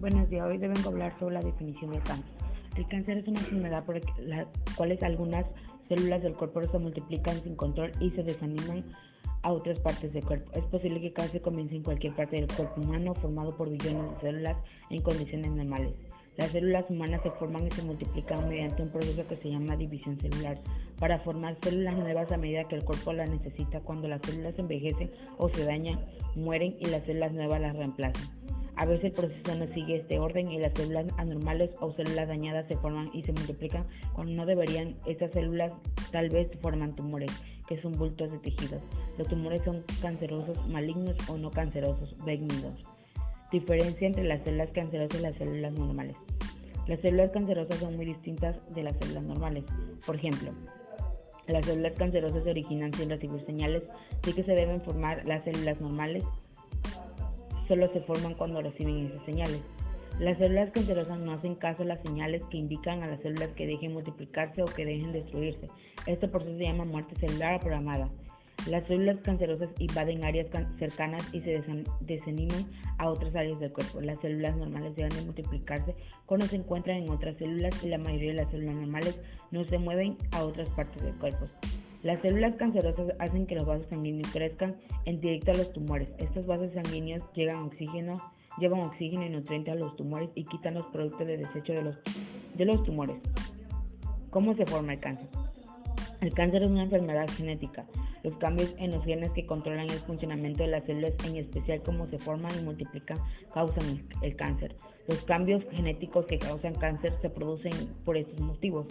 Buenos días, hoy deben hablar sobre la definición del cáncer. El cáncer es una enfermedad por la cual algunas células del cuerpo se multiplican sin control y se desaniman a otras partes del cuerpo. Es posible que el cáncer comience en cualquier parte del cuerpo humano formado por billones de células en condiciones normales. Las células humanas se forman y se multiplican mediante un proceso que se llama división celular para formar células nuevas a medida que el cuerpo las necesita. Cuando las células envejecen o se dañan, mueren y las células nuevas las reemplazan. A veces el proceso no sigue este orden y las células anormales o células dañadas se forman y se multiplican cuando no deberían. Estas células tal vez forman tumores, que son bultos de tejidos. Los tumores son cancerosos, malignos o no cancerosos, benignos. Diferencia entre las células cancerosas y las células normales. Las células cancerosas son muy distintas de las células normales. Por ejemplo, las células cancerosas se originan sin recibir señales, sí que se deben formar las células normales solo se forman cuando reciben esas señales. Las células cancerosas no hacen caso a las señales que indican a las células que dejen multiplicarse o que dejen destruirse. Este proceso se llama muerte celular programada. Las células cancerosas invaden áreas cercanas y se desaniman a otras áreas del cuerpo. Las células normales dejan de multiplicarse cuando se encuentran en otras células y la mayoría de las células normales no se mueven a otras partes del cuerpo. Las células cancerosas hacen que los vasos sanguíneos crezcan en directo a los tumores. Estos vasos sanguíneos llevan oxígeno, llevan oxígeno y nutrientes a los tumores y quitan los productos de desecho de los, de los tumores. ¿Cómo se forma el cáncer? El cáncer es una enfermedad genética. Los cambios en los genes que controlan el funcionamiento de las células, en especial cómo se forman y multiplican, causan el cáncer. Los cambios genéticos que causan cáncer se producen por estos motivos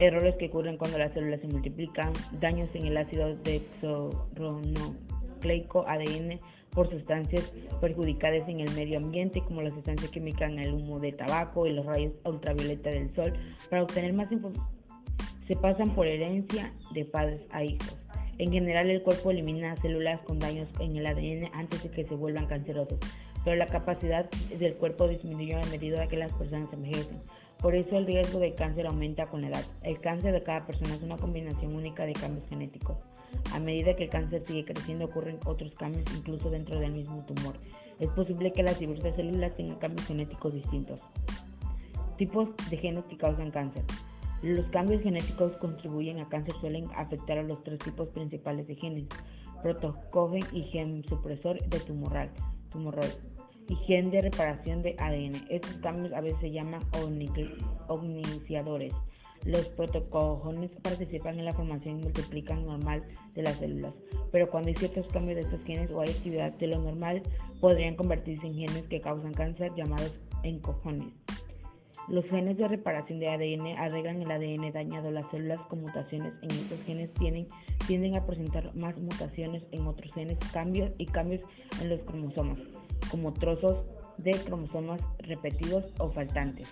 errores que ocurren cuando las células se multiplican, daños en el ácido deoxirribonucleico ADN por sustancias perjudicadas en el medio ambiente como las sustancias químicas en el humo de tabaco y los rayos ultravioleta del sol. Para obtener más información, se pasan por herencia de padres a hijos. En general, el cuerpo elimina células con daños en el ADN antes de que se vuelvan cancerosos, pero la capacidad del cuerpo disminuyó a medida que las personas envejecen. Por eso el riesgo de cáncer aumenta con la edad. El cáncer de cada persona es una combinación única de cambios genéticos. A medida que el cáncer sigue creciendo ocurren otros cambios incluso dentro del mismo tumor. Es posible que las diversas células tengan cambios genéticos distintos. Tipos de genes que causan cáncer. Los cambios genéticos contribuyen a cáncer suelen afectar a los tres tipos principales de genes, protocogen y gen supresor de tumoral, y gen de reparación de ADN. Estos cambios a veces se llaman omniciadores. Los protocojones participan en la formación y multiplican normal de las células, pero cuando hay ciertos cambios de estos genes o hay actividad de lo normal, podrían convertirse en genes que causan cáncer llamados encojones. Los genes de reparación de ADN arreglan el ADN dañado. Las células con mutaciones en estos genes tienen, tienden a presentar más mutaciones en otros genes, cambios y cambios en los cromosomas como trozos de cromosomas repetidos o faltantes.